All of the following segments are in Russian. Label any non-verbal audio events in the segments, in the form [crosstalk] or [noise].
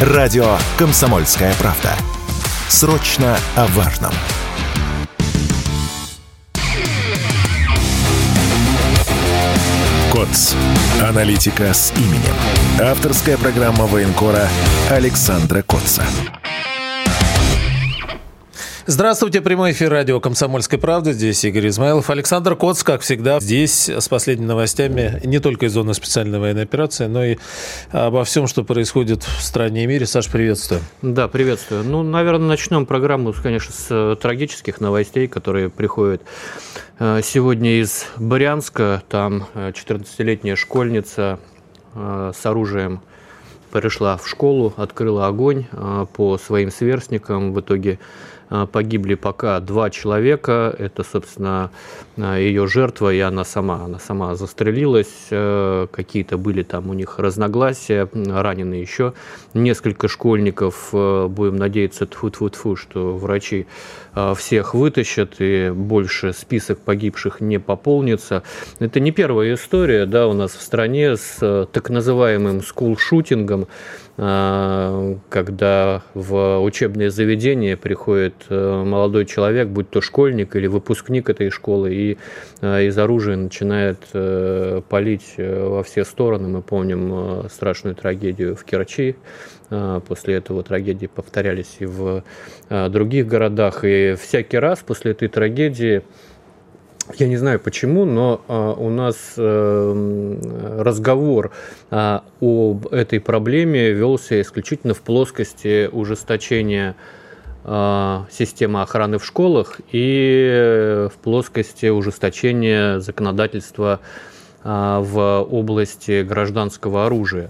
Радио «Комсомольская правда». Срочно о важном. КОЦ. Аналитика с именем. Авторская программа военкора Александра Котца. Здравствуйте, прямой эфир радио «Комсомольская правда». Здесь Игорь Измайлов. Александр Коц, как всегда, здесь с последними новостями не только из зоны специальной военной операции, но и обо всем, что происходит в стране и мире. Саш, приветствую. Да, приветствую. Ну, наверное, начнем программу, конечно, с э, трагических новостей, которые приходят э, сегодня из Брянска. Там 14-летняя э, школьница с оружием пришла в школу, открыла огонь по своим сверстникам. В итоге погибли пока два человека. Это, собственно, а, ее жертва и она сама. Она сама застрелилась. Э, какие-то были там у них разногласия. Ранены еще несколько школьников. Э, будем надеяться, тфу тфу тфу что врачи а, всех вытащат и больше список погибших не пополнится. Это не первая история да, у нас в стране с э, так называемым скулшутингом. А, когда в учебное заведение приходит э, молодой человек, будь то школьник или выпускник этой школы, и э, из оружия начинает э, палить во все стороны. Мы помним страшную трагедию в Керчи. После этого трагедии повторялись и в других городах. И всякий раз после этой трагедии я не знаю почему, но а, у нас а, разговор а, об этой проблеме велся исключительно в плоскости ужесточения а, системы охраны в школах и в плоскости ужесточения законодательства в области гражданского оружия.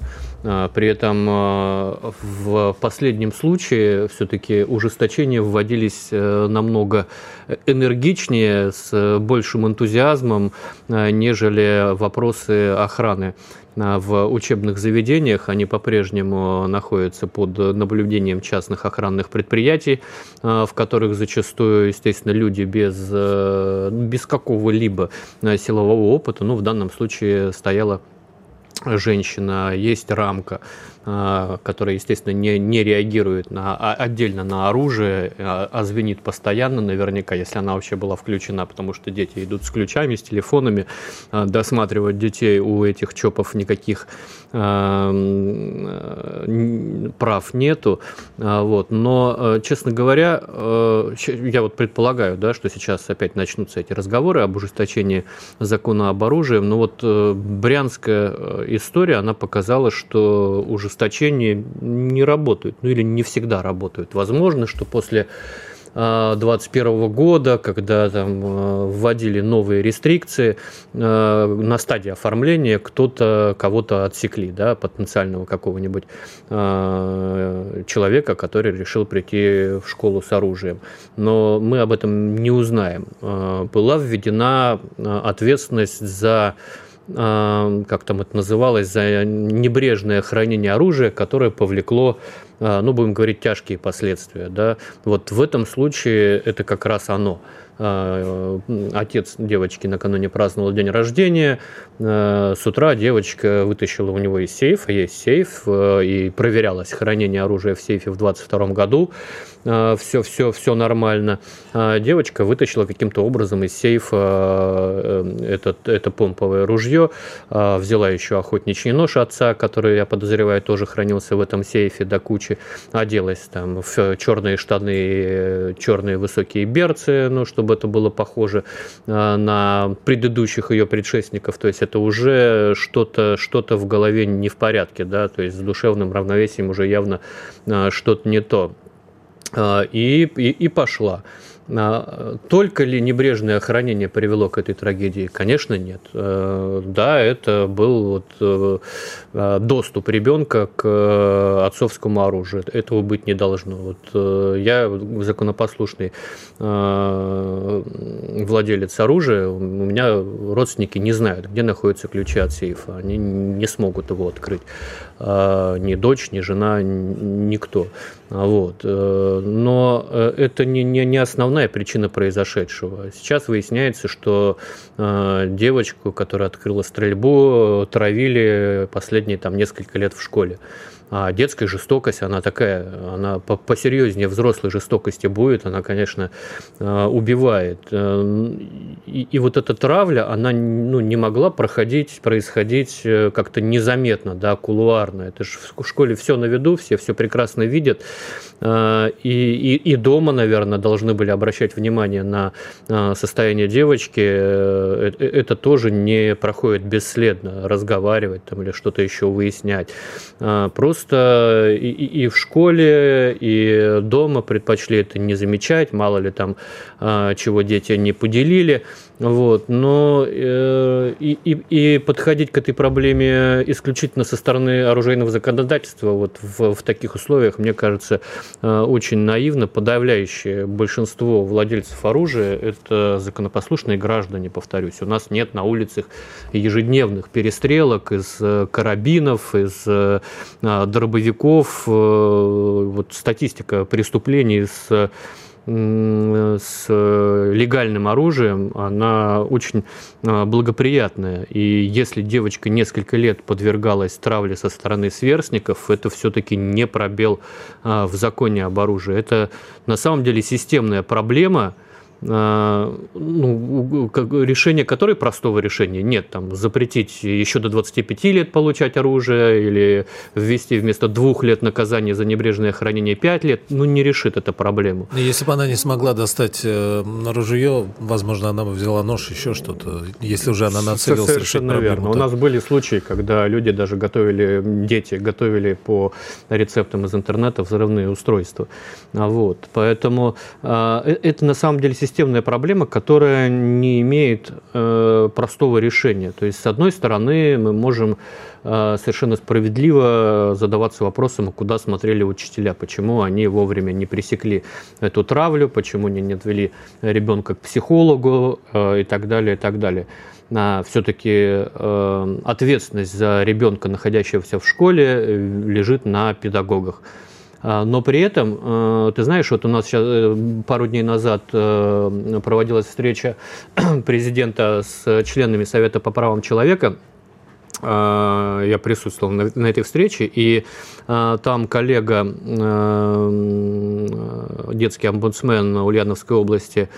А, при этом а, в последнем случае все-таки ужесточения вводились э, намного энергичнее, с большим энтузиазмом, нежели вопросы охраны в учебных заведениях. Они по-прежнему находятся под наблюдением частных охранных предприятий, в которых зачастую, естественно, люди без, э, без какого-либо силового опыта, ну, в данном случае стояла женщина, есть рамка, которая, естественно, не, не реагирует на, а, отдельно на оружие, а, а звенит постоянно, наверняка, если она вообще была включена, потому что дети идут с ключами, с телефонами, досматривать детей у этих ЧОПов никаких прав нету. Вот. Но, честно говоря, я вот предполагаю, да, что сейчас опять начнутся эти разговоры об ужесточении закона об оружии, но вот э, брянская э, история, она показала, что ужесточения не работают, ну или не всегда работают. Возможно, что после 2021 а, года, когда там а, вводили новые рестрикции, а, на стадии оформления кто-то кого-то отсекли, да, потенциального какого-нибудь человека, который решил прийти в школу с оружием. Но мы об этом не узнаем. Была введена ответственность за как там это называлось, за небрежное хранение оружия, которое повлекло ну, будем говорить, тяжкие последствия. Да? Вот в этом случае это как раз оно. А, отец девочки накануне праздновал день рождения. А, с утра девочка вытащила у него из сейфа, есть сейф, а, и проверялось хранение оружия в сейфе в 22 году. Все, все, все нормально. Девочка вытащила каким-то образом из сейфа этот, это помповое ружье, взяла еще охотничий нож отца, который, я подозреваю, тоже хранился в этом сейфе до кучи, оделась там в черные штаны, черные высокие берцы, ну, чтобы это было похоже а, на предыдущих ее предшественников. То есть это уже что-то что в голове не в порядке, да, то есть с душевным равновесием уже явно а, что-то не то. А, и, и, и пошла. А, только ли небрежное охранение привело к этой трагедии? Конечно, нет. Э, да, это был вот э, а, доступ ребенка к э, отцовскому оружию. Этого быть не должно. Вот я законопослушный владелец оружия, у меня родственники не знают, где находятся ключи от сейфа. Они не смогут его открыть. А, ни дочь, ни жена, никто. Вот. Но это не, не, не основная причина произошедшего. Сейчас выясняется, что э, девочку, которая открыла стрельбу, травили последние там несколько лет в школе. А детская жестокость, она такая, она посерьезнее взрослой жестокости будет, она, конечно, убивает. И, и вот эта травля, она ну, не могла проходить, происходить как-то незаметно, да, кулуарно. Это же в школе все на виду, все все прекрасно видят. И, и, и дома, наверное, должны были обращать внимание на состояние девочки. Это тоже не проходит бесследно, разговаривать там или что-то еще выяснять. Просто и, и в школе, и дома предпочли это не замечать, мало ли там чего дети не поделили. Вот, но э, и, и, и подходить к этой проблеме исключительно со стороны оружейного законодательства вот в, в таких условиях, мне кажется, э, очень наивно. Подавляющее большинство владельцев оружия – это законопослушные граждане, повторюсь. У нас нет на улицах ежедневных перестрелок из э, карабинов, из дробовиков. Э, вот статистика преступлений с с э, легальным оружием, она очень э, благоприятная. И если девочка несколько лет подвергалась травле со стороны сверстников, это все-таки не пробел в законе об оружии. Это на самом деле системная проблема – а, ну, решение которой простого решения нет. Там, запретить еще до 25 лет получать оружие или ввести вместо двух лет наказания за небрежное хранение 5 лет, ну, не решит эту проблему. Если бы она не смогла достать э, ружье, возможно, она бы взяла нож, еще что-то, если уже она нацелилась Совершенно решить верно. У нас были случаи, когда люди даже готовили, дети готовили по рецептам из интернета взрывные устройства. А вот. Поэтому а, э, это на самом деле системная проблема, которая не имеет э, простого решения. То есть, с одной стороны, мы можем э, совершенно справедливо задаваться вопросом, куда смотрели учителя, почему они вовремя не пресекли эту травлю, почему они не отвели ребенка к психологу э, и так далее, и так далее все-таки э, ответственность за ребенка, находящегося в школе, э, лежит на педагогах. А, но при этом, э, ты знаешь, вот у нас сейчас э, пару дней назад э, проводилась встреча [clears throat] президента с членами Совета по правам человека. А, я присутствовал на этой встрече, и там коллега, детский омбудсмен Ульяновской области,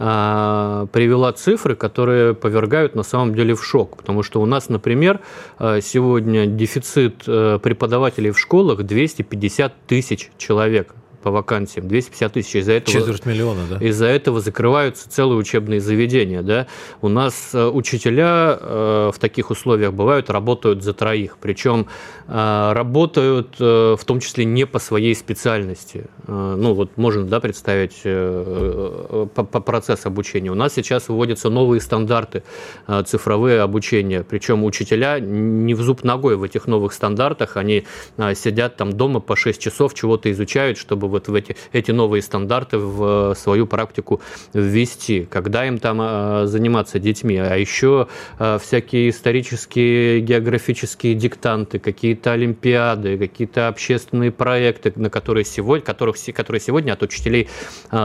а, привела цифры, которые повергают на самом деле в шок. Потому что у нас, например, а, сегодня дефицит э, преподавателей в школах 250 тысяч человек по вакансиям, 250 тысяч. Из-за этого, Четверть миллиона, да? Из-за этого закрываются целые учебные заведения. Да? У нас э, учителя э, в таких условиях бывают, работают за троих. Причем э, работают э, в том числе не по своей специальности. Э, ну, вот можно да, представить э, по, по процесс обучения. У нас сейчас вводятся новые стандарты э, цифровые обучения. Причем учителя не в зуб ногой в этих новых стандартах. Они э, сидят там дома по 6 часов, чего-то изучают, чтобы вот в эти, эти новые стандарты в свою практику ввести, когда им там а, заниматься детьми, а еще а, всякие исторические, географические диктанты, какие-то олимпиады, какие-то общественные проекты, на которые сегодня, которых, которые сегодня от учителей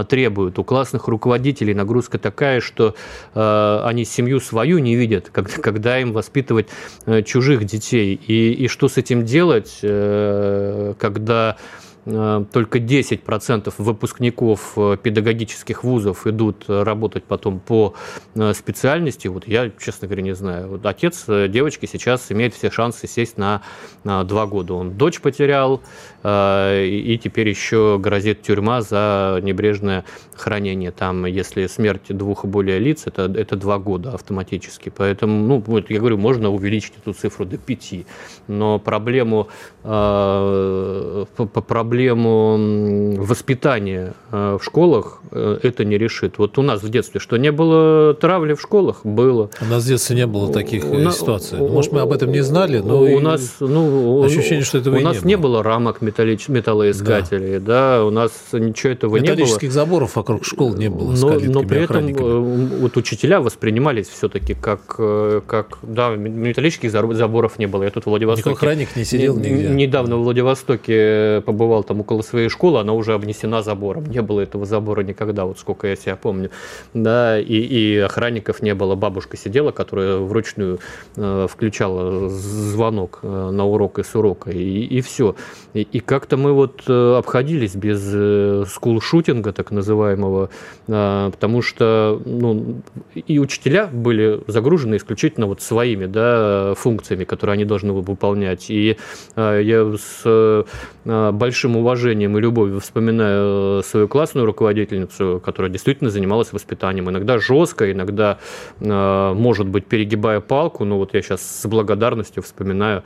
требуют. У классных руководителей нагрузка такая, что они семью свою не видят, [laughs] когда им воспитывать э, чужих детей. И, и что с этим делать, э, когда Э, только 10% выпускников э, педагогических вузов идут работать потом по э, специальности. Вот я, честно говоря, не знаю. Вот отец девочки сейчас имеет все шансы сесть на два года. Он дочь потерял, и теперь еще грозит тюрьма за небрежное хранение. Там, если смерть двух и более лиц, это, это два года автоматически. Поэтому, ну, вот я говорю, можно увеличить эту цифру до пяти. Но проблему, проблему проблему воспитания э, в школах э, это не решит. Вот у нас в детстве что, не было травли в школах? Было. У нас в детстве не было таких у ситуаций. Может, мы об этом не знали, но у нас ну, ощущение, что этого у нас не было. не было рамок металлич... металлоискателей, да. да, у нас ничего этого не было. Металлических заборов вокруг школ не было. Но, но при этом э, вот учителя воспринимались все-таки как, как, да, металлических заборов не было. Я тут в Владивостоке. Никакой охранник не сидел нигде. Недавно в Владивостоке побывал стоял там около своей школы, она уже обнесена забором. Не было этого забора никогда, вот сколько я себя помню. Да, и, и охранников не было. Бабушка сидела, которая вручную э, включала звонок э, на урок и с урока, и, и все. И, и как-то мы вот э, обходились без э, скул-шутинга, так называемого, э, потому что ну, и учителя были загружены исключительно вот своими да, функциями, которые они должны выполнять. И э, я с э, большим уважением и любовью вспоминаю свою классную руководительницу, которая действительно занималась воспитанием. Иногда жестко, иногда, э, может быть, перегибая палку, но вот я сейчас с благодарностью вспоминаю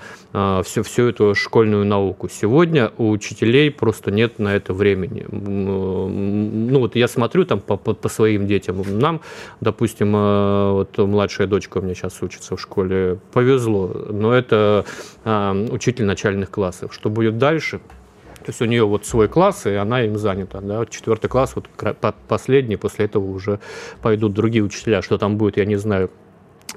всю, всю эту школьную науку. Сегодня у учителей просто нет на это времени. Ну вот я смотрю там по, по, по своим детям. Нам, допустим, вот младшая дочка у меня сейчас учится в школе, повезло, но это учитель начальных классов. Что будет дальше? То есть у нее вот свой класс, и она им занята. Да? Четвертый класс, вот последний, после этого уже пойдут другие учителя. Что там будет, я не знаю.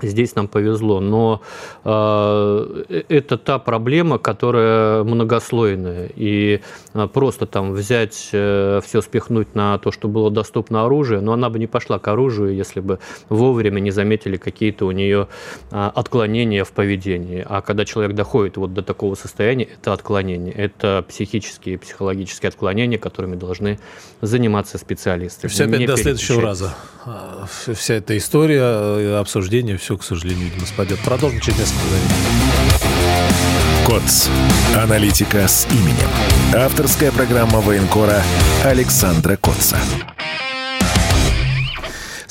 Здесь нам повезло, но э, это та проблема, которая многослойная. И э, просто там взять, э, все спихнуть на то, что было доступно оружие, но она бы не пошла к оружию, если бы вовремя не заметили какие-то у нее э, отклонения в поведении. А когда человек доходит вот до такого состояния, это отклонение, это психические и психологические отклонения, которыми должны заниматься специалисты. Все опять до следующего раза. А, вся эта история, э, обсуждение, все, к сожалению, видимо, спадет. Продолжим через несколько мгновений. КОЦ. Аналитика с именем. Авторская программа военкора Александра Котца.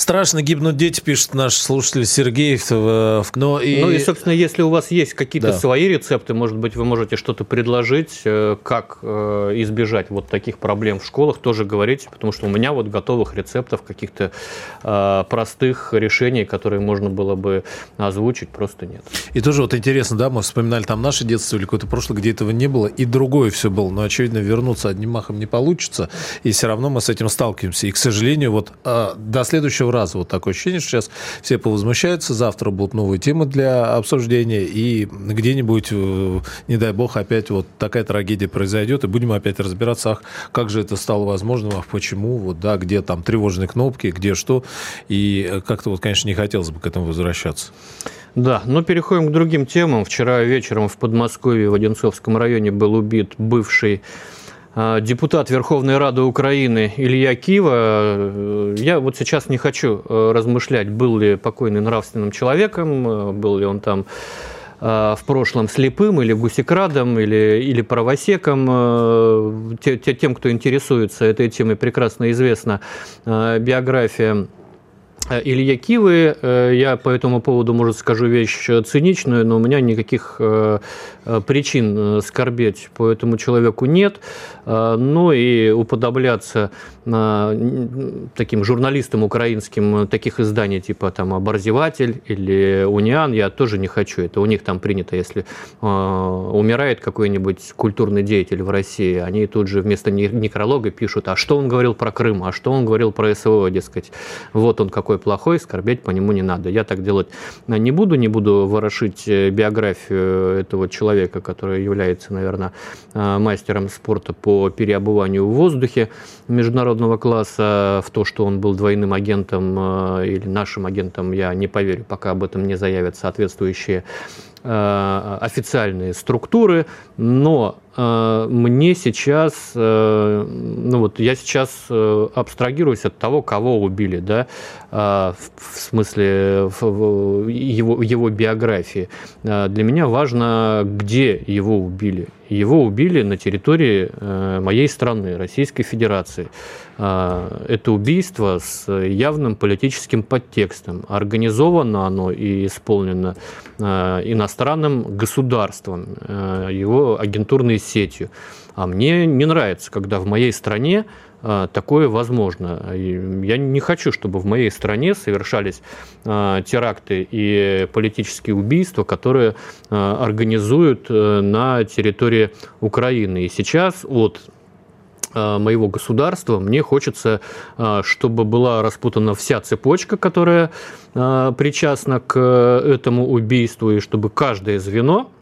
Страшно гибнут дети, пишет наш слушатель Сергей. Но и... Ну и, собственно, если у вас есть какие-то да. свои рецепты, может быть, вы можете что-то предложить, э, как э, избежать вот таких проблем в школах, тоже говорите, потому что у меня вот готовых рецептов, каких-то э, простых решений, которые можно было бы озвучить, просто нет. И тоже вот интересно, да, мы вспоминали там наше детство или какое-то прошлое, где этого не было, и другое все было, но, очевидно, вернуться одним махом не получится, и все равно мы с этим сталкиваемся. И, к сожалению, вот до следующего раза вот такое ощущение, что сейчас все повозмущаются, завтра будут новые темы для обсуждения, и где-нибудь, э, не дай бог, опять вот такая трагедия произойдет, и будем опять разбираться, ах, как же это стало возможным, а почему, вот, да, где там тревожные кнопки, где что, и э, как-то вот, конечно, не хотелось бы к этому возвращаться. Да, но переходим к другим темам. Вчера вечером в Подмосковье в Одинцовском районе был убит бывший депутат Верховной Рады Украины Илья Кива. Э, я вот сейчас не хочу э, размышлять, был ли покойный нравственным человеком, э, был ли он там в прошлом слепым или гусекрадом, или, или правосеком. Тем, кто интересуется этой темой, прекрасно известна биография Илья Кивы, э, я по этому поводу, может, скажу вещь циничную, но у меня никаких э, причин скорбеть по этому человеку нет. Ну и уподобляться таким журналистам украинским таких изданий, типа там «Оборзеватель» или «Униан», я тоже не хочу. Это у них там принято, если умирает какой-нибудь культурный деятель в России, они тут же вместо некролога пишут, а что он говорил про Крым, а что он говорил про СВО, дескать. Вот он какой плохой, скорбеть по нему не надо. Я так делать не буду, не буду ворошить э, биографию этого человека, который является, наверное, э, мастером спорта по переобуванию в воздухе международного класса. В то, что он был двойным агентом э, или нашим агентом, я не поверю, пока об этом не заявят соответствующие официальные структуры, но Э, мне сейчас, э, ну вот я сейчас э, абстрагируюсь от того, кого убили, да, в смысле его, его биографии. Для меня важно, где его убили. Его убили на территории моей страны, Российской Федерации. Это убийство с явным политическим подтекстом. Организовано оно и исполнено иностранным государством. Его агентурные сетью. А мне не нравится, когда в моей стране такое возможно. Я не хочу, чтобы в моей стране совершались а, теракты и политические убийства, которые а, организуют э, на территории Украины. И сейчас от моего государства, мне хочется, чтобы была распутана вся цепочка, которая причастна к этому убийству, и чтобы каждое звено Э,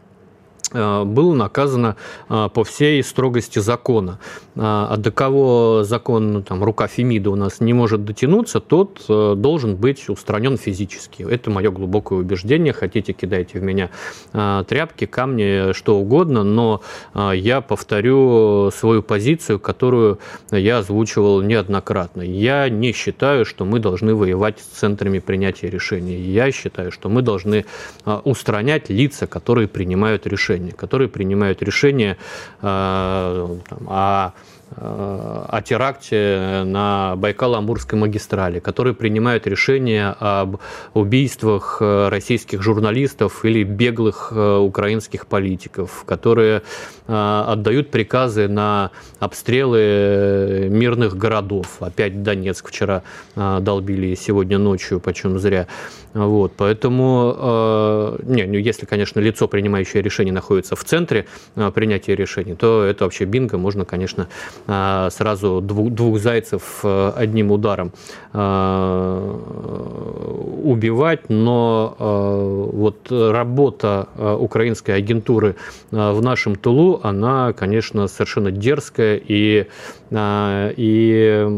было наказано э, по всей строгости закона. Э, а до кого закон, ну, там, рука Фемида у нас не может дотянуться, тот должен быть устранен физически. Это мое глубокое убеждение. Хотите, кидайте в меня тряпки, камни, что угодно, но я повторю свою позицию, которую я озвучивал неоднократно. Я не считаю, что мы должны воевать с центрами принятия решений. Я считаю, что мы должны устранять лица, которые принимают решения решения, которые принимают решения э, о о теракте на Байкало-Амурской магистрали, которые принимают решения об убийствах э, российских журналистов или беглых э, украинских политиков, которые отдают приказы на обстрелы мирных городов. Опять Донецк вчера долбили сегодня ночью, почем зря. Вот, поэтому, э, не, ну, если, конечно, лицо, принимающее решение, находится в центре э, принятия решений, то это вообще бинго, можно, конечно, э, сразу двух, двух зайцев э, одним ударом э, убивать, но э, вот работа э, украинской агентуры в нашем тылу, она, конечно, совершенно дерзкая и, э, и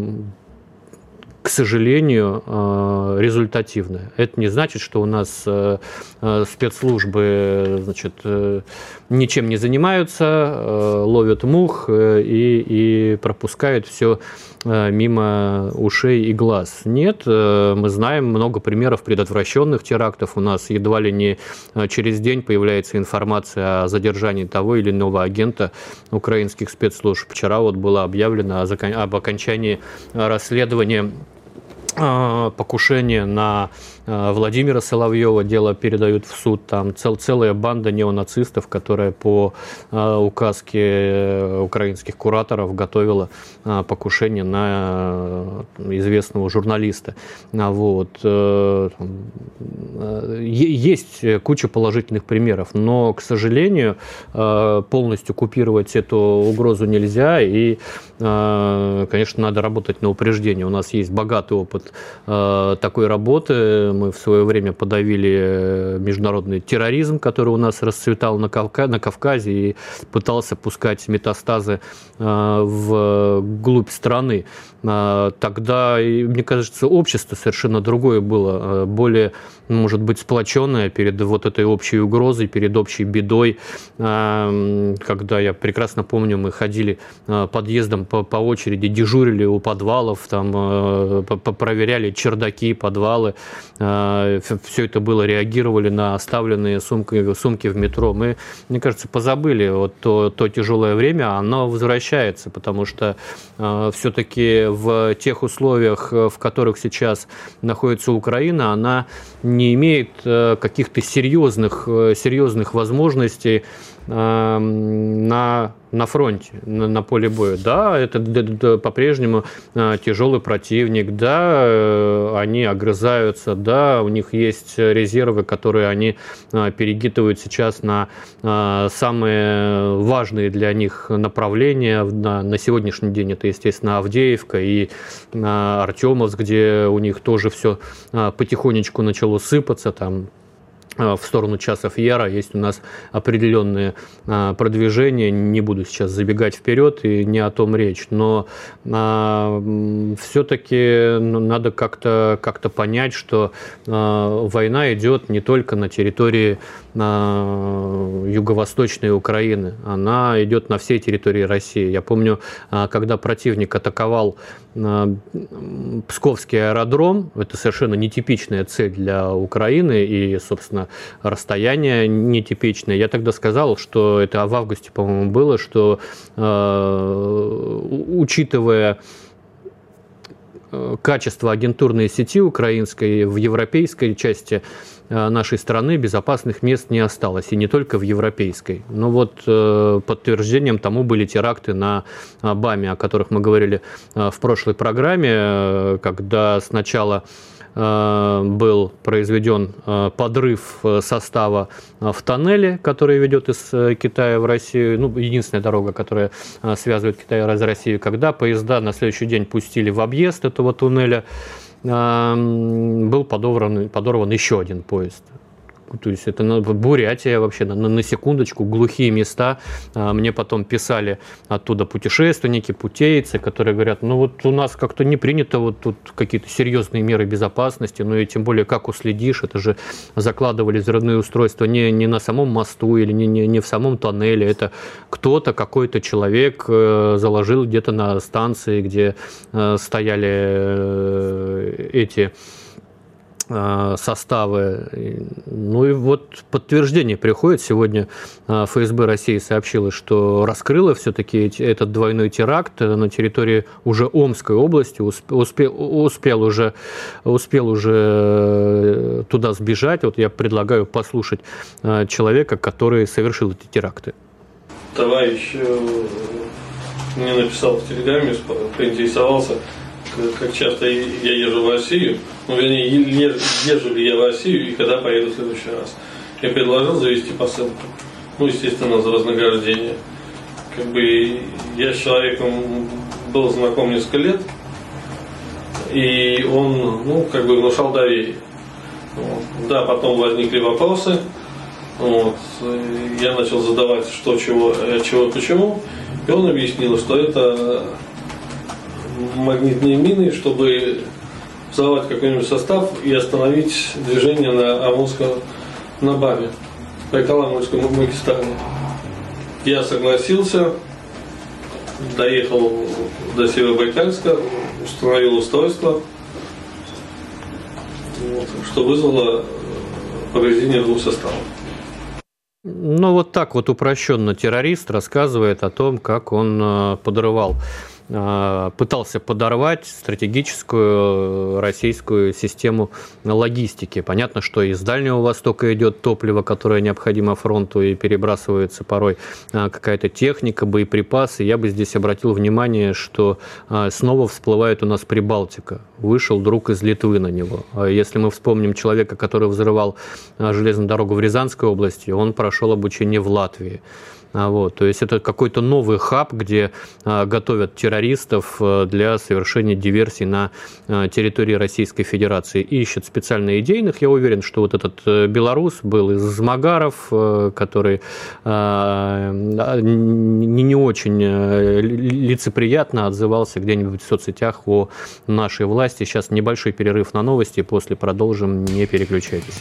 к сожалению, э, результативная. Это не значит, что у нас э, э, спецслужбы значит, ничем не занимаются, ловят мух и, и пропускают все мимо ушей и глаз. Нет, мы знаем много примеров предотвращенных терактов. У нас едва ли не через день появляется информация о задержании того или иного агента украинских спецслужб. Вчера вот было объявлено об окончании расследования покушение на Владимира Соловьева, дело передают в суд, там цел, целая банда неонацистов, которая по а, указке э, украинских кураторов готовила покушение на э, известного журналиста. Вот. Э, есть куча положительных примеров, но, к сожалению, полностью купировать эту угрозу нельзя, и, конечно, надо работать на упреждение. У нас есть богатый опыт э, такой работы. Мы в свое время подавили э, международный терроризм, который у нас расцветал на, Кавка, на Кавказе и пытался пускать метастазы э, в глубь страны. Тогда, мне кажется, общество совершенно другое было, более, может быть, сплоченное перед вот этой общей угрозой, перед общей бедой. Когда я прекрасно помню, мы ходили подъездом по, очереди, дежурили у подвалов, там, проверяли чердаки, подвалы, все это было, реагировали на оставленные сумки, сумки в метро. Мы, мне кажется, позабыли вот то, то тяжелое время, оно возвращается, потому что все-таки в тех условиях, в которых сейчас находится Украина, она не имеет э, каких-то серьезных, серьезных возможностей на на фронте, на, на поле боя. Да, это, по-прежнему э, тяжелый противник, да, э, они огрызаются, да, у них есть резервы, которые они э, перегитывают сейчас на э, самые важные для них направления. На, на сегодняшний день это, естественно, Авдеевка и Артемовск, где у них тоже все потихонечку начало сыпаться, там в сторону часов Яра есть у нас определенные э, продвижения. Не буду сейчас забегать вперед и не о том речь, но э, все-таки надо как-то как понять, что война идет не только на территории юго-восточной Украины, она идет на всей территории России. Я помню, когда противник атаковал Псковский аэродром, это совершенно нетипичная цель для Украины, и, собственно, расстояние нетипичное. Я тогда сказал, что это в августе, по-моему, было, что э, учитывая качество агентурной сети украинской в европейской части э, нашей страны безопасных мест не осталось, и не только в европейской. Но вот подтверждением тому были теракты на БАМе, о которых мы говорили в прошлой программе, когда сначала Э, был произведен э, подрыв э, состава в тоннеле, который ведет из Китая в Россию, ну, единственная дорога, которая связывает Китай с Россией, когда поезда на следующий день пустили в объезд этого туннеля, был подорван, подорван еще один поезд то есть это Бурятия вообще, на, на секундочку, глухие места. А, мне потом писали оттуда путешественники, путейцы, которые говорят, ну вот у нас как-то не принято вот тут какие-то серьезные меры безопасности, ну и тем более как уследишь, это же закладывали взрывные устройства не, не на самом мосту или не, не, не в самом тоннеле, это кто-то, какой-то человек э, заложил где-то на станции, где э, стояли э, эти составы. Ну и вот подтверждение приходит. Сегодня э, ФСБ России сообщила, что раскрыла все-таки этот двойной теракт на территории уже Омской области. Успел, успел, уже, успел уже э, туда сбежать. Вот я предлагаю послушать человека, который совершил эти теракты. Товарищ мне написал в Телеграме, поинтересовался, как часто я езжу в Россию, ну, вернее, езжу ли я в Россию и когда поеду в следующий раз. Я предложил завести посылку. Ну, естественно, за вознаграждение. Как бы я с человеком был знаком несколько лет, и он, ну, как бы внушал доверие. Вот. Да, потом возникли вопросы. Вот. Я начал задавать, что, чего, чего, почему. И он объяснил, что это магнитные мины, чтобы взорвать какой-нибудь состав и остановить движение на Амурском на БАМе, Байкало-Амурском магистрали. Я согласился, доехал до Северобайкальска, установил устройство, вот, что вызвало повреждение двух составов. Ну, вот так вот упрощенно террорист рассказывает о том, как он э, подрывал пытался подорвать стратегическую э, российскую систему логистики. Понятно, что из Дальнего Востока идет топливо, которое необходимо фронту, и перебрасывается порой а, какая-то техника, боеприпасы. Я бы здесь обратил внимание, что а, снова всплывает у нас Прибалтика. Вышел друг из Литвы на него. Если мы вспомним человека, который взрывал железную дорогу в Рязанской области, он прошел обучение в Латвии. А, вот, то есть это какой-то новый хаб, где а, готовят террористов а, для совершения диверсий на а, территории Российской Федерации. Ищут специально идейных. Я уверен, что вот этот э, белорус был из Магаров, э, который а, не, не очень э, лицеприятно отзывался где-нибудь в соцсетях о нашей власти. Сейчас небольшой перерыв на новости, после продолжим, не переключайтесь.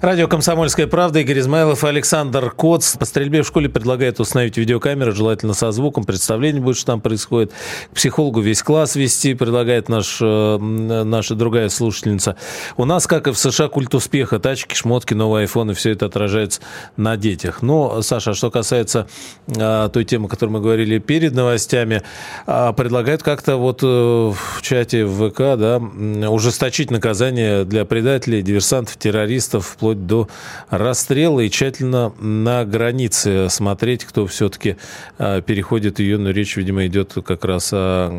Радио «Комсомольская правда», Игорь Измайлов, Александр Коц. По стрельбе в школе предлагает установить видеокамеру, желательно со звуком, представление будет, что там происходит. К психологу весь класс вести, предлагает наш, э, наша другая слушательница. У нас, как и в США, культ успеха. Тачки, шмотки, новые айфоны, все это отражается на детях. Но, Саша, что касается а, той темы, о которой мы говорили перед новостями, а, предлагают как-то вот э, в чате в ВК да, ужесточить наказание для предателей, диверсантов, террористов, вплоть вплоть до расстрела и тщательно на границе смотреть, кто все-таки а, переходит ее, но речь, видимо, идет как раз о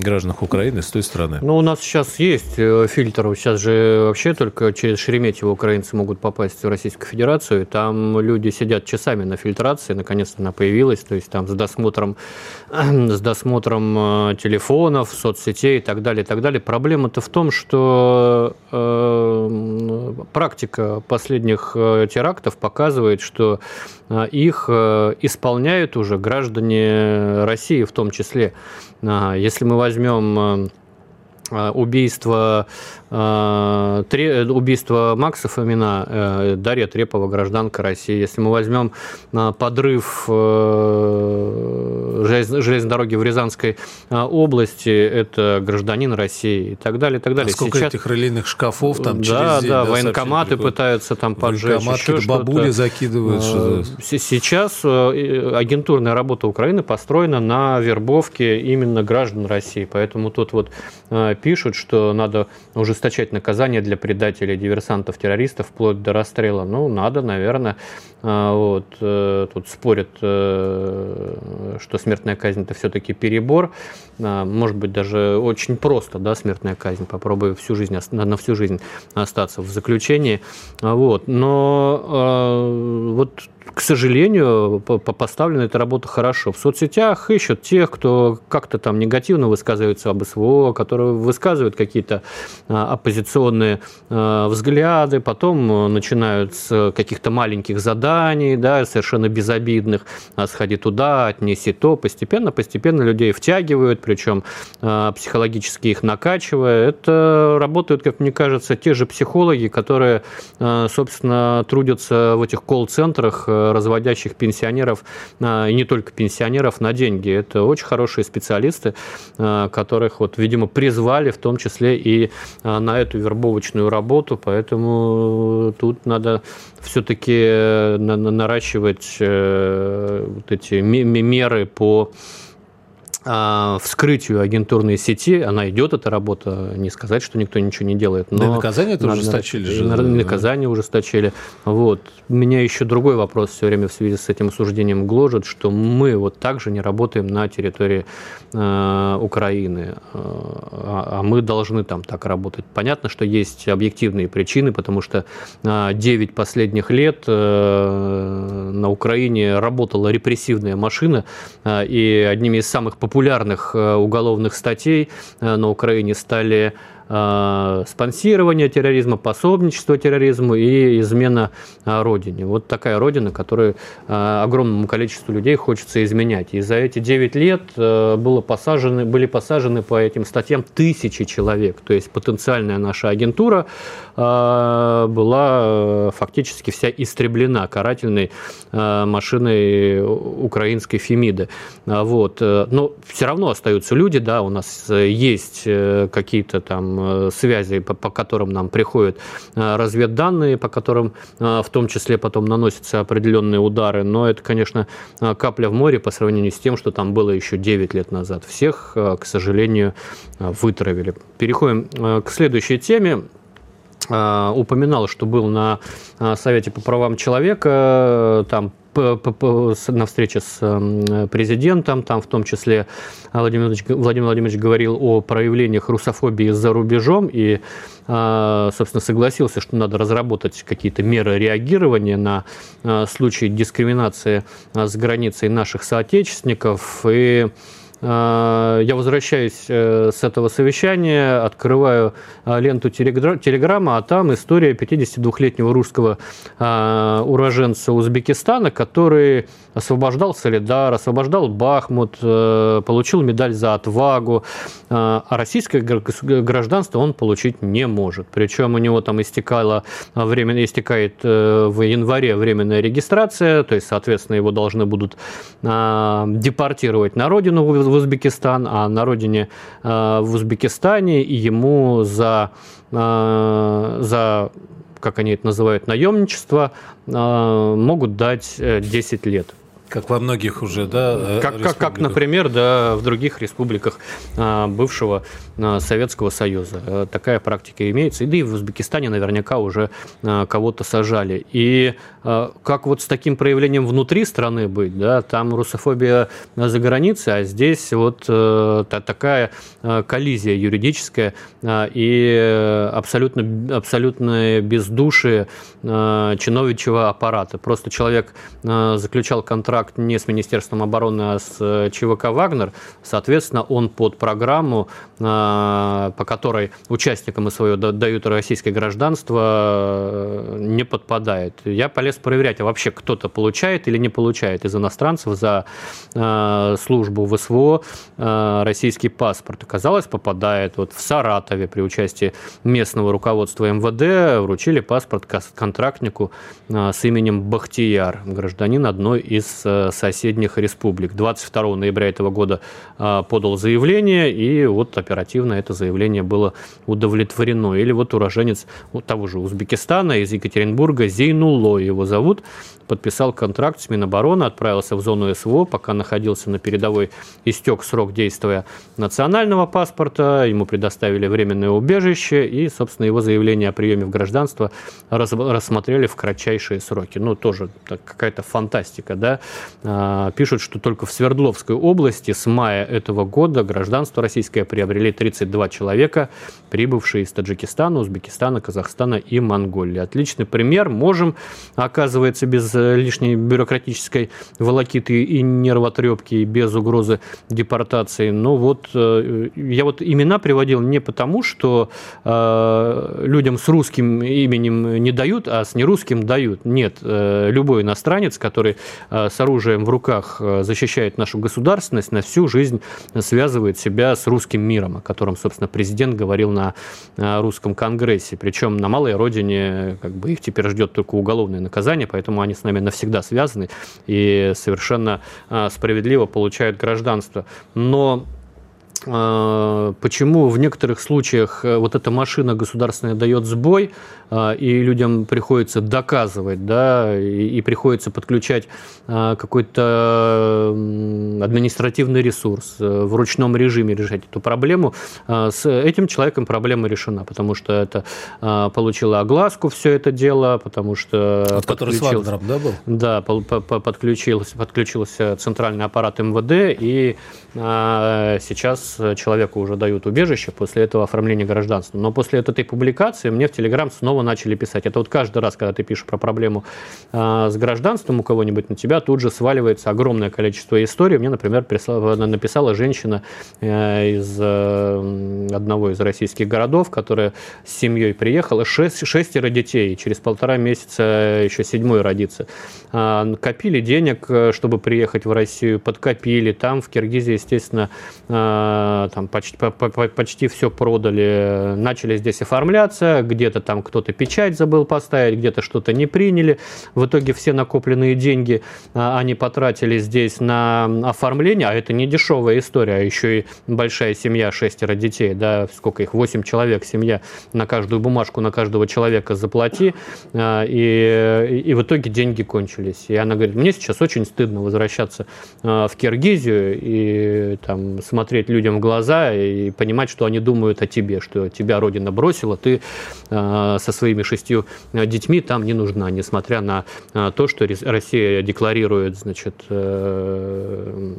гражданах Украины с той стороны. Ну, у нас сейчас есть э, фильтр, сейчас же вообще только через Шереметьево украинцы могут попасть в Российскую Федерацию, там люди сидят часами на фильтрации, наконец-то она появилась, то есть там с досмотром, [clears throat] с досмотром э, телефонов, соцсетей и так далее, и так далее. Проблема-то в том, что э, практика последних э, терактов показывает, что э, их э, исполняют уже граждане России в том числе. Если мы возьмем убийство а, убийство Макса Фомина, э, Дарья Трепова, гражданка России. Если мы возьмем а, подрыв железной дороги в Рязанской а, области, это гражданин России и так далее, и так далее. А сколько Сейчас... этих релейных шкафов там да, через день, да, да, военкоматы пытаются там поджечь. Военкоматы бабули закидывают. Сейчас э, агентурная работа Украины построена на вербовке именно граждан России, поэтому тут вот пишут, что надо уже ужесточать наказание для предателей, диверсантов, террористов, вплоть до расстрела. Ну, надо, наверное. А, вот. Э, тут спорят, э, что смертная казнь это все-таки перебор. А, может быть, даже очень просто, да, смертная казнь. Попробую всю жизнь, на всю жизнь остаться в заключении. А, вот. Но вот к сожалению, поставлена эта работа хорошо. В соцсетях ищут тех, кто как-то там негативно высказывается об СВО, которые высказывают какие-то а, оппозиционные а, взгляды, потом начинают с каких-то маленьких заданий, да, совершенно безобидных, а, сходи туда, отнеси то, постепенно, постепенно людей втягивают, причем психологически их накачивая. Это работают, как мне кажется, те же психологи, которые, собственно, трудятся в этих колл-центрах, разводящих пенсионеров, и не только пенсионеров, на деньги. Это очень хорошие специалисты, а, которых, вот, видимо, призвали в том числе и а, на эту вербовочную работу, поэтому тут надо все-таки э, наращивать э, вот эти меры по вскрытию агентурной сети, она идет, эта работа, не сказать, что никто ничего не делает. Но да, наказание это ужесточили же. Наказание ужесточили. Вот. Меня еще другой вопрос все время в связи с этим осуждением гложет, что мы вот также не работаем на территории э, Украины, а, а мы должны там так работать. Понятно, что есть объективные причины, потому что э, 9 последних лет э, на Украине работала репрессивная машина, э, и одними из самых популярных популярных э, уголовных статей э, на Украине стали спонсирование терроризма, пособничество терроризму и измена э, Родине. Вот такая Родина, которую э, огромному количеству людей хочется изменять. И за эти 9 лет было посажены, были посажены по этим статьям тысячи человек. То есть потенциальная наша агентура была фактически вся истреблена карательной машиной украинской Фемиды. Вот. Но все равно остаются люди, да, у нас есть какие-то там Э, связей, по, по которым нам приходят э, разведданные, по которым э, в том числе потом наносятся определенные удары. Но это, конечно, капля в море по сравнению с тем, что там было еще 9 лет назад. Всех, к сожалению, вытравили. Переходим к следующей теме упоминал, что был на Совете по правам человека, там на встрече с президентом, там в том числе Владимир Владимирович, Владимир Владимирович говорил о проявлениях русофобии за рубежом и, э, собственно, согласился, что надо разработать какие-то меры реагирования на э, случаи дискриминации э, с границей наших соотечественников. И а, я возвращаюсь э, с этого совещания, открываю а, ленту Телеграма, а там история 52-летнего русского уроженца Узбекистана, который освобождал Солидар, освобождал Бахмут, э, получил медаль за отвагу, а российское гражданство он получить не может. Причем у него там истекало время, истекает э, в январе временная регистрация, то есть, соответственно, его должны будут депортировать на родину в Узбекистан, а на родине в Узбекистане ему за, за как они это называют, наемничество, могут дать 10 лет. Как во многих уже, да? Э, как, как, как например, да, в других республиках а, бывшего а, Советского Союза. Э, такая практика имеется. И да и в Узбекистане наверняка уже а, кого-то сажали. И как вот с таким проявлением внутри страны быть, да, там русофобия за границей, а здесь вот э, такая коллизия юридическая и абсолютно, абсолютное бездушие чиновничьего аппарата. Просто человек заключал контракт контракт не с Министерством обороны, а с э, ЧВК «Вагнер». Соответственно, он под программу, э, по которой участникам свое дают российское гражданство, э, не подпадает. Я полез проверять, а вообще кто-то получает или не получает из иностранцев за службу в СВО российский паспорт. Оказалось, попадает. Вот в Саратове при участии местного руководства МВД вручили паспорт контрактнику с именем Бахтияр, гражданин одной из соседних республик. 22 ноября этого года а, подал заявление, и вот оперативно это заявление было удовлетворено. Или вот уроженец того же Узбекистана из Екатеринбурга Зейнулло его зовут, подписал контракт с Минобороны, отправился в зону СВО, пока находился на передовой, истек срок действия национального паспорта, ему предоставили временное убежище, и, собственно, его заявление о приеме в гражданство рассмотрели в кратчайшие сроки. Ну, тоже какая-то фантастика, да. Пишут, что только в Свердловской области с мая этого года гражданство российское приобрели 32 человека, прибывшие из Таджикистана, Узбекистана, Казахстана и Монголии. Отличный пример. Можем, оказывается, без лишней бюрократической волокиты и нервотрепки, без угрозы депортации. Но вот э, я вот имена приводил не потому, что э, людям с русским именем не дают, а с нерусским дают. Нет, э, любой иностранец, который с оружием в руках защищает нашу государственность, на всю жизнь связывает себя с русским миром, о котором, собственно, президент говорил на русском конгрессе. Причем на малой родине как бы их теперь ждет только уголовное наказание, поэтому они с нами навсегда связаны и совершенно справедливо получают гражданство. Но почему в некоторых случаях э, вот эта машина государственная дает сбой, а, и людям приходится доказывать, да, и, приходится подключать а, какой-то административный ресурс, э, в ручном режиме решать эту проблему, с этим человеком проблема решена, потому что это получило огласку все это дело, потому что... Вот который с Вагнером, да, был? Да, подключился, подключился центральный аппарат МВД, и сейчас человеку уже дают убежище после этого оформления гражданства. Но после этой публикации мне в Телеграм снова начали писать. Это вот каждый раз, когда ты пишешь про проблему э, с гражданством у кого-нибудь, на тебя тут же сваливается огромное количество историй. Мне, например, прислала, написала женщина э, из э, одного из российских городов, которая с семьей приехала, шесть, шестеро детей, через полтора месяца еще седьмой родится. Э, копили денег, чтобы приехать в Россию, подкопили. Там в Киргизии, естественно, там почти, почти все продали, начали здесь оформляться, где-то там кто-то печать забыл поставить, где-то что-то не приняли. В итоге все накопленные деньги а, они потратили здесь на оформление, а это не дешевая история, а еще и большая семья, шестеро детей, да, сколько их, восемь человек, семья, на каждую бумажку, на каждого человека заплати, а, и, и в итоге деньги кончились. И она говорит, мне сейчас очень стыдно возвращаться в Киргизию и там смотреть людям в глаза и понимать, что они думают о тебе, что тебя Родина бросила, ты э, со своими шестью детьми там не нужна, несмотря на э, то, что Россия декларирует, значит, э,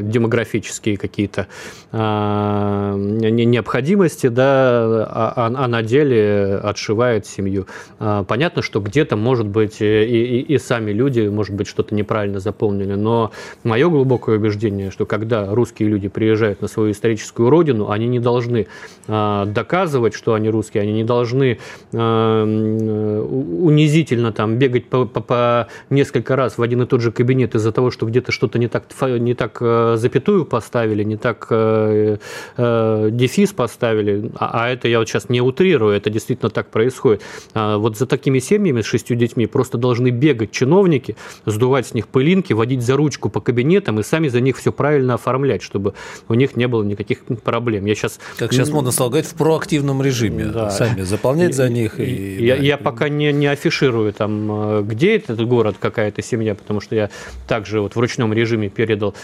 демографические какие-то а, необходимости, да, а, а, а на деле отшивает семью. А, понятно, что где-то, может быть, и, и, и сами люди, может быть, что-то неправильно заполнили, но мое глубокое убеждение, что когда русские люди приезжают на свою историческую родину, они не должны а, доказывать, что они русские, они не должны а, унизительно там бегать по, по, по несколько раз в один и тот же кабинет из-за того, что где-то что-то не так, не так запятую поставили, не так э, э, дефис поставили, а, а это я вот сейчас не утрирую, это действительно так происходит. А вот за такими семьями с шестью детьми просто должны бегать чиновники, сдувать с них пылинки, водить за ручку по кабинетам и сами за них все правильно оформлять, чтобы у них не было никаких проблем. Я сейчас... Как сейчас модно стало говорить, в проактивном режиме. Да. Сами заполнять за них. И, я, да, я пока не, не афиширую, там, где этот город, какая-то семья, потому что я также вот в ручном режиме передал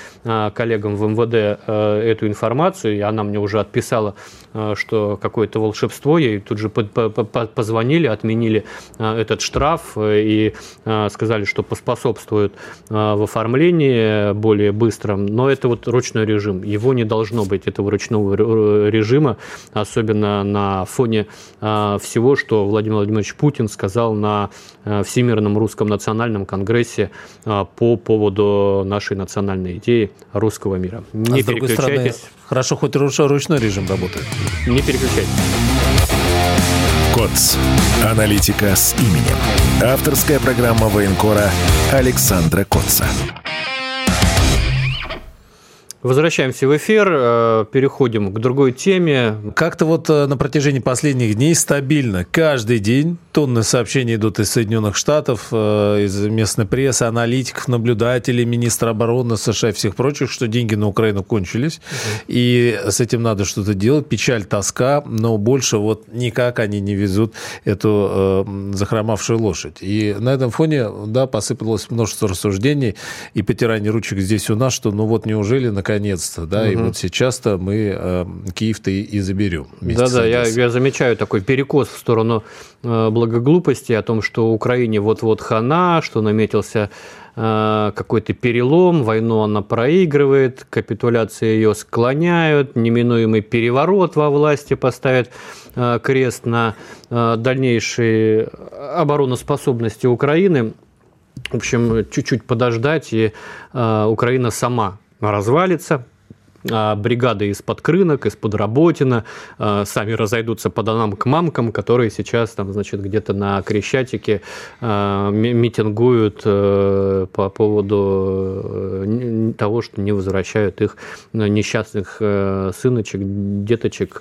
коллегам в МВД э, эту информацию, и она мне уже отписала, что какое-то волшебство, ей тут же позвонили, отменили э, этот штраф и сказали, что поспособствует в оформлении более быстром, но это вот ручной режим, его не должно быть, этого ручного режима, особенно на фоне всего, что Владимир Владимирович Путин сказал на Всемирном русском национальном конгрессе по поводу нашей национальной идеи русского мира. Не а переключайтесь. Стороны, хорошо, хоть ручной режим работает. Не переключайтесь. КОЦ. Аналитика с именем. Авторская программа военкора Александра Котца. Возвращаемся в эфир, э, переходим к другой теме. Как-то вот э, на протяжении последних дней стабильно, каждый день тонны сообщений идут из Соединенных Штатов, э, из местной прессы, аналитиков, наблюдателей, министра обороны США и всех прочих, что деньги на Украину кончились, угу. и с этим надо что-то делать. Печаль, тоска, но больше вот никак они не везут эту э, захромавшую лошадь. И на этом фоне, да, посыпалось множество рассуждений и потирание ручек здесь у нас, что ну вот неужели наконец наконец-то, да, угу. и вот сейчас-то мы э, Киев-то и, и заберем. Да-да, я, я замечаю такой перекос в сторону э, благоглупости о том, что Украине вот-вот хана, что наметился э, какой-то перелом, войну она проигрывает, капитуляции ее склоняют, неминуемый переворот во власти поставят э, крест на э, дальнейшей обороноспособности Украины. В общем, чуть-чуть подождать, и э, Украина сама развалится, а, бригады из-под Крынок, из-под Работина а, сами разойдутся по домам к мамкам, которые сейчас там, значит, где-то на Крещатике а, митингуют э, по поводу э, того, что не возвращают их несчастных э, сыночек, деточек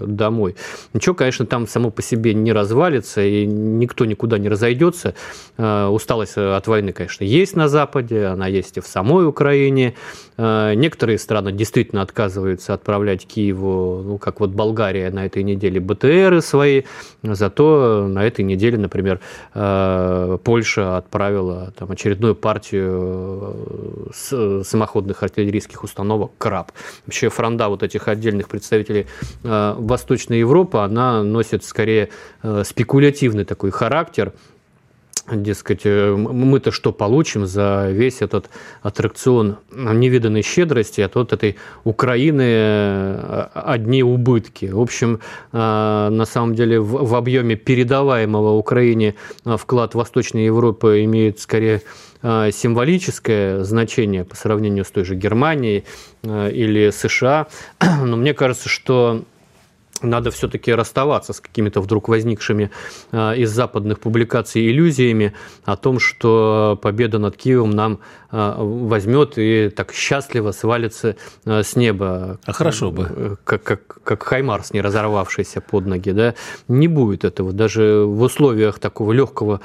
домой. Ничего, конечно, там само по себе не развалится, и никто никуда не разойдется. Усталость от войны, конечно, есть на Западе, она есть и в самой Украине. Некоторые страны действительно отказываются отправлять Киеву, ну, как вот Болгария на этой неделе, БТРы свои, зато на этой неделе, например, э, Польша отправила там, очередную партию э, самоходных артиллерийских установок «Краб». Вообще фронда вот этих отдельных представителей э, Восточной Европы, она носит скорее спекулятивный такой характер – дескать, э, мы-то что получим за весь этот аттракцион невиданной щедрости, от этой Украины э, одни убытки. В общем, э, на самом деле в объеме передаваемого Украине вклад Восточной Европы имеет скорее символическое значение по сравнению с той же Германией или США. [clears throat] Но мне кажется, что надо все-таки расставаться с какими-то вдруг возникшими э, из западных публикаций иллюзиями о том, что победа над Киевом нам э, возьмет и так счастливо свалится э, с неба. А хорошо бы. Как, как, как Хаймарс, не разорвавшийся под ноги. Да? Не будет этого. Даже в условиях такого легкого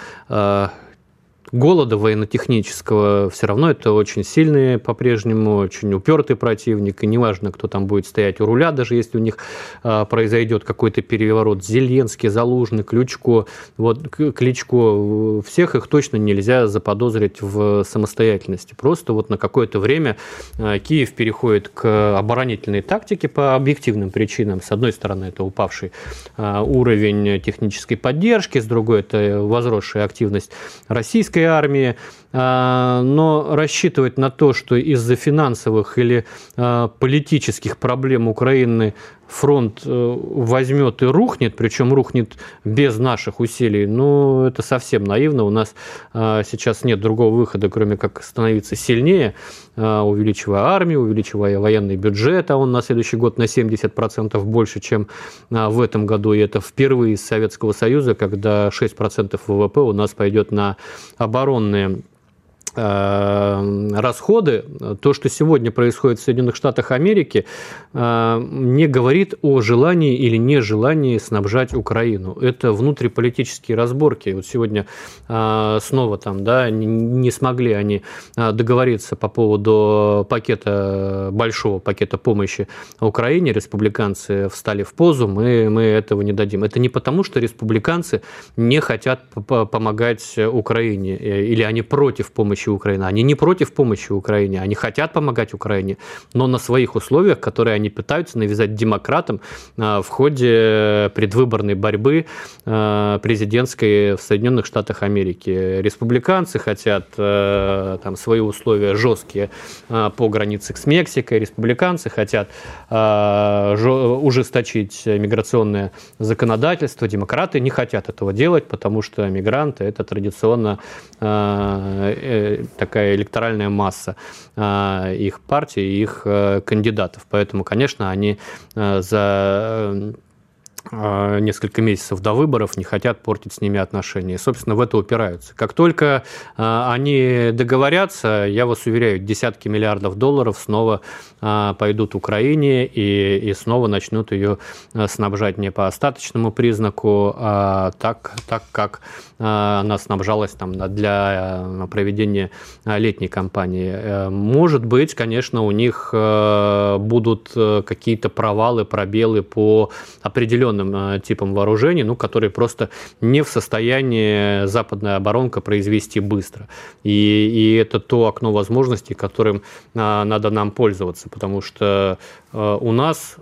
голода военно-технического, все равно это очень сильный по-прежнему, очень упертый противник, и неважно, кто там будет стоять у руля, даже если у них а, произойдет какой-то переворот, Зеленский, Залужный, Ключко, вот Кличко, всех их точно нельзя заподозрить в самостоятельности. Просто вот на какое-то время а, Киев переходит к оборонительной тактике по объективным причинам. С одной стороны, это упавший а, уровень технической поддержки, с другой, это возросшая активность российской российской армии, а, но рассчитывать на то, что из-за финансовых или а, политических проблем Украины фронт э, возьмет и рухнет, причем рухнет без наших усилий, ну, это совсем наивно. У нас а, сейчас нет другого выхода, кроме как становиться сильнее, а, увеличивая армию, увеличивая военный бюджет, а он на следующий год на 70% больше, чем в этом году. И это впервые из Советского Союза, когда 6% ВВП у нас пойдет на оборонные Э, расходы, то, что сегодня происходит в Соединенных Штатах Америки, э, не говорит о желании или нежелании снабжать Украину. Это внутриполитические разборки. Вот сегодня э, снова там, да, не смогли они договориться по поводу пакета, большого пакета помощи Украине. Республиканцы встали в позу, мы, мы этого не дадим. Это не потому, что республиканцы не хотят помогать Украине или они против помощи помощи Украине. Они не против помощи Украине, они хотят помогать Украине, но на своих условиях, которые они пытаются навязать демократам а, в ходе предвыборной борьбы а, президентской в Соединенных Штатах Америки. Республиканцы хотят а, там свои условия жесткие по границе с Мексикой, республиканцы хотят ужесточить миграционное законодательство, демократы не хотят этого делать, потому что мигранты это традиционно э, такая электоральная масса а, их партий, их э, кандидатов. Поэтому, конечно, они э, за а, несколько месяцев до выборов не хотят портить с ними отношения. И, собственно, в это упираются. Как только а, они договорятся, я вас уверяю, десятки миллиардов долларов снова а, пойдут Украине и, и снова начнут ее снабжать не по остаточному признаку, а так, так как она снабжалась там для проведения летней кампании. Э, может быть, конечно, у них будут э, какие-то провалы, пробелы по определенным определенным типом вооружений, ну, которые просто не в состоянии западная оборонка произвести быстро. И, и это то окно возможностей, которым надо нам пользоваться, потому что у нас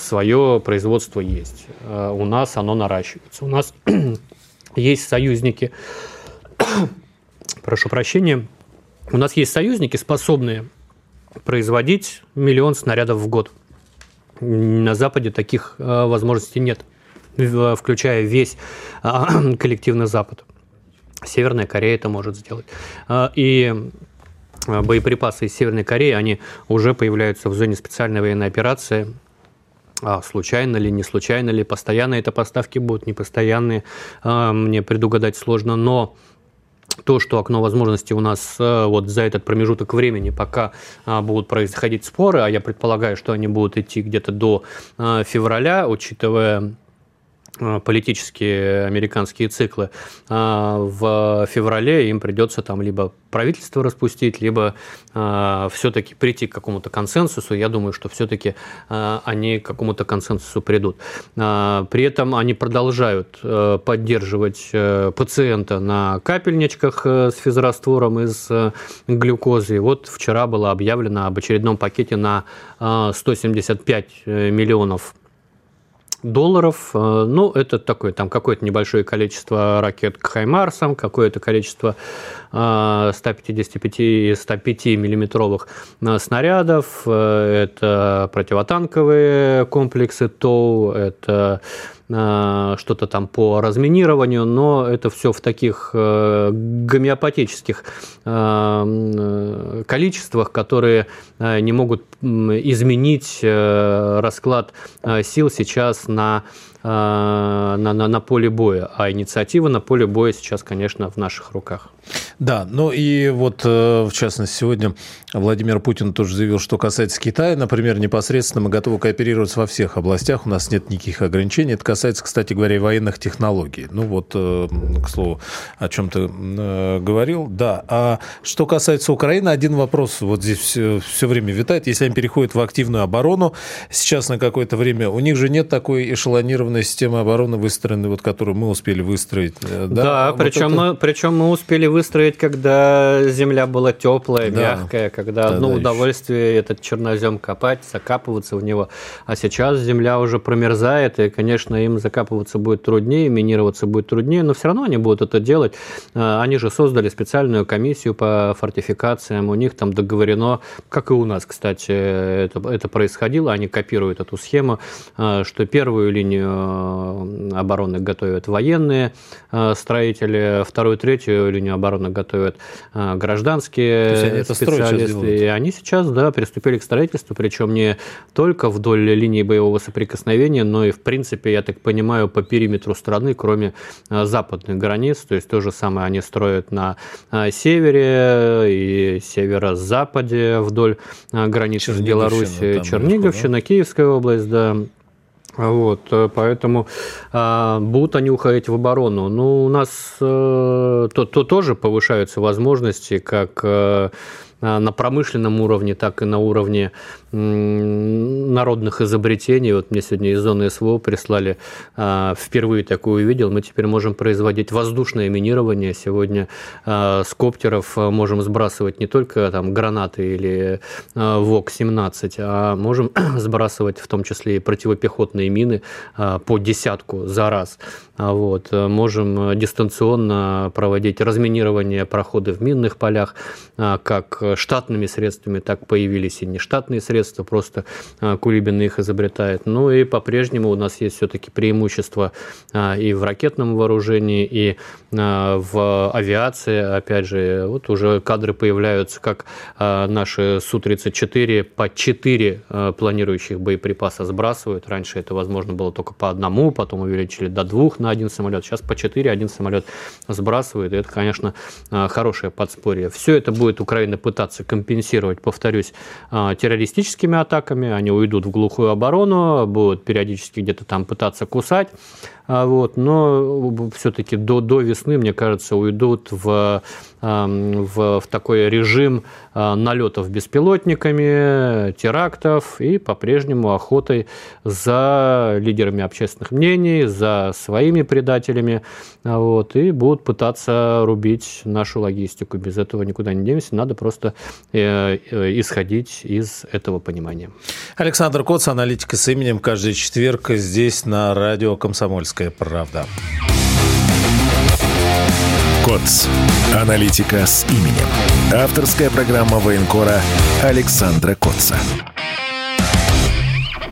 свое производство есть, у нас оно наращивается, у нас [clears throat] есть союзники, [clears throat] прошу прощения, у нас есть союзники, способные производить миллион снарядов в год. На Западе таких э, возможностей нет, включая весь э, [clears throat] коллективный Запад. Северная Корея это может сделать. Э, и боеприпасы из Северной Кореи, они уже появляются в зоне специальной военной операции. А случайно ли, не случайно ли, постоянно это поставки будут, непостоянные, мне предугадать сложно, но то, что окно возможностей у нас э, вот за этот промежуток времени, пока а, будут происходить споры, а я предполагаю, что они будут идти где-то до э, февраля, учитывая политические американские циклы, а в феврале им придется там либо правительство распустить, либо а, все-таки прийти к какому-то консенсусу. Я думаю, что все-таки а, они к какому-то консенсусу придут. При этом они продолжают э, поддерживать э, пациента на капельничках с физраствором из глюкозы. вот вчера было объявлено об очередном пакете на 175 миллионов долларов. Э, ну, это такое, там какое-то небольшое количество ракет к Хаймарсам, какое-то количество 155 и 105 миллиметровых э, снарядов, э, это противотанковые комплексы ТОУ, это что-то там по разминированию, но это все в таких э, гомеопатических э, количествах, которые не могут изменить расклад сил сейчас на на, на, на поле боя. А инициатива на поле боя сейчас, конечно, в наших руках. Да, ну и вот, в частности, сегодня Владимир Путин тоже заявил, что касается Китая, например, непосредственно мы готовы кооперироваться во всех областях, у нас нет никаких ограничений. Это касается, кстати говоря, и военных технологий. Ну вот, э, к слову, о чем ты э, говорил. Да, а что касается Украины, один вопрос вот здесь все, все время витает. Если они переходят в активную оборону сейчас на какое-то время, у них же нет такой эшелонированной системы обороны выстроенной, вот, которую мы успели выстроить. Э, да, да вот причем, это... мы, причем мы успели выстроить, когда земля была теплая, да. мягкая, когда да, одно да, удовольствие еще. этот чернозем копать, закапываться в него. А сейчас земля уже промерзает, и, конечно, им закапывать закапываться будет труднее, минироваться будет труднее, но все равно они будут это делать. А, они же создали специальную комиссию по фортификациям, у них там договорено, как и у нас, кстати, это, это происходило, они копируют эту схему, а, что первую линию обороны готовят военные строители, вторую, третью линию обороны готовят гражданские специалисты. И они сейчас, да, приступили к строительству, причем не только вдоль линии боевого соприкосновения, но и, в принципе, я так понимаю, по периметру страны, кроме западных границ. То есть то же самое они строят на севере и северо-западе вдоль границы с Беларусью. Черниговщина? Киевская область, да. Вот, э, поэтому а, будут они уходить в оборону. Ну, у нас а, то, то тоже повышаются возможности, как а, на промышленном уровне, так и на уровне народных изобретений. Вот мне сегодня из зоны СВО прислали, а, впервые такое увидел, мы теперь можем производить воздушное минирование. Сегодня а, с коптеров а, можем сбрасывать не только там гранаты или ВОК-17, а можем [clears throat] сбрасывать в том числе и противопехотные мины по десятку за раз. Вот. Можем дистанционно проводить разминирование проходы в минных полях, как штатными средствами, так появились и нештатные средства средства, просто а, Кулибин их изобретает. Ну и по-прежнему у нас есть все-таки преимущество а, и в ракетном вооружении, и а, в авиации. Опять же, вот уже кадры появляются, как наши Су-34 по 4 планирующих боеприпаса сбрасывают. Раньше это возможно было только по одному, потом увеличили до двух на один самолет. Сейчас по 4 один самолет сбрасывает. И это, конечно, хорошее подспорье. Все это будет Украина пытаться компенсировать, повторюсь, а, террористическими атаками, они уйдут в глухую оборону, будут периодически где-то там пытаться кусать, вот, но все-таки до, до весны, мне кажется, уйдут в, в, в такой режим а, налетов беспилотниками, терактов и по-прежнему охотой за лидерами общественных мнений, за своими предателями, а, вот, и будут пытаться рубить нашу логистику. Без этого никуда не денемся, надо просто э, э, исходить из этого понимания. Александр Коц, аналитика с именем, каждый четверг здесь на радио «Комсомольск». «Комсомольская правда». КОЦ. Аналитика с именем. Авторская программа военкора Александра Котца.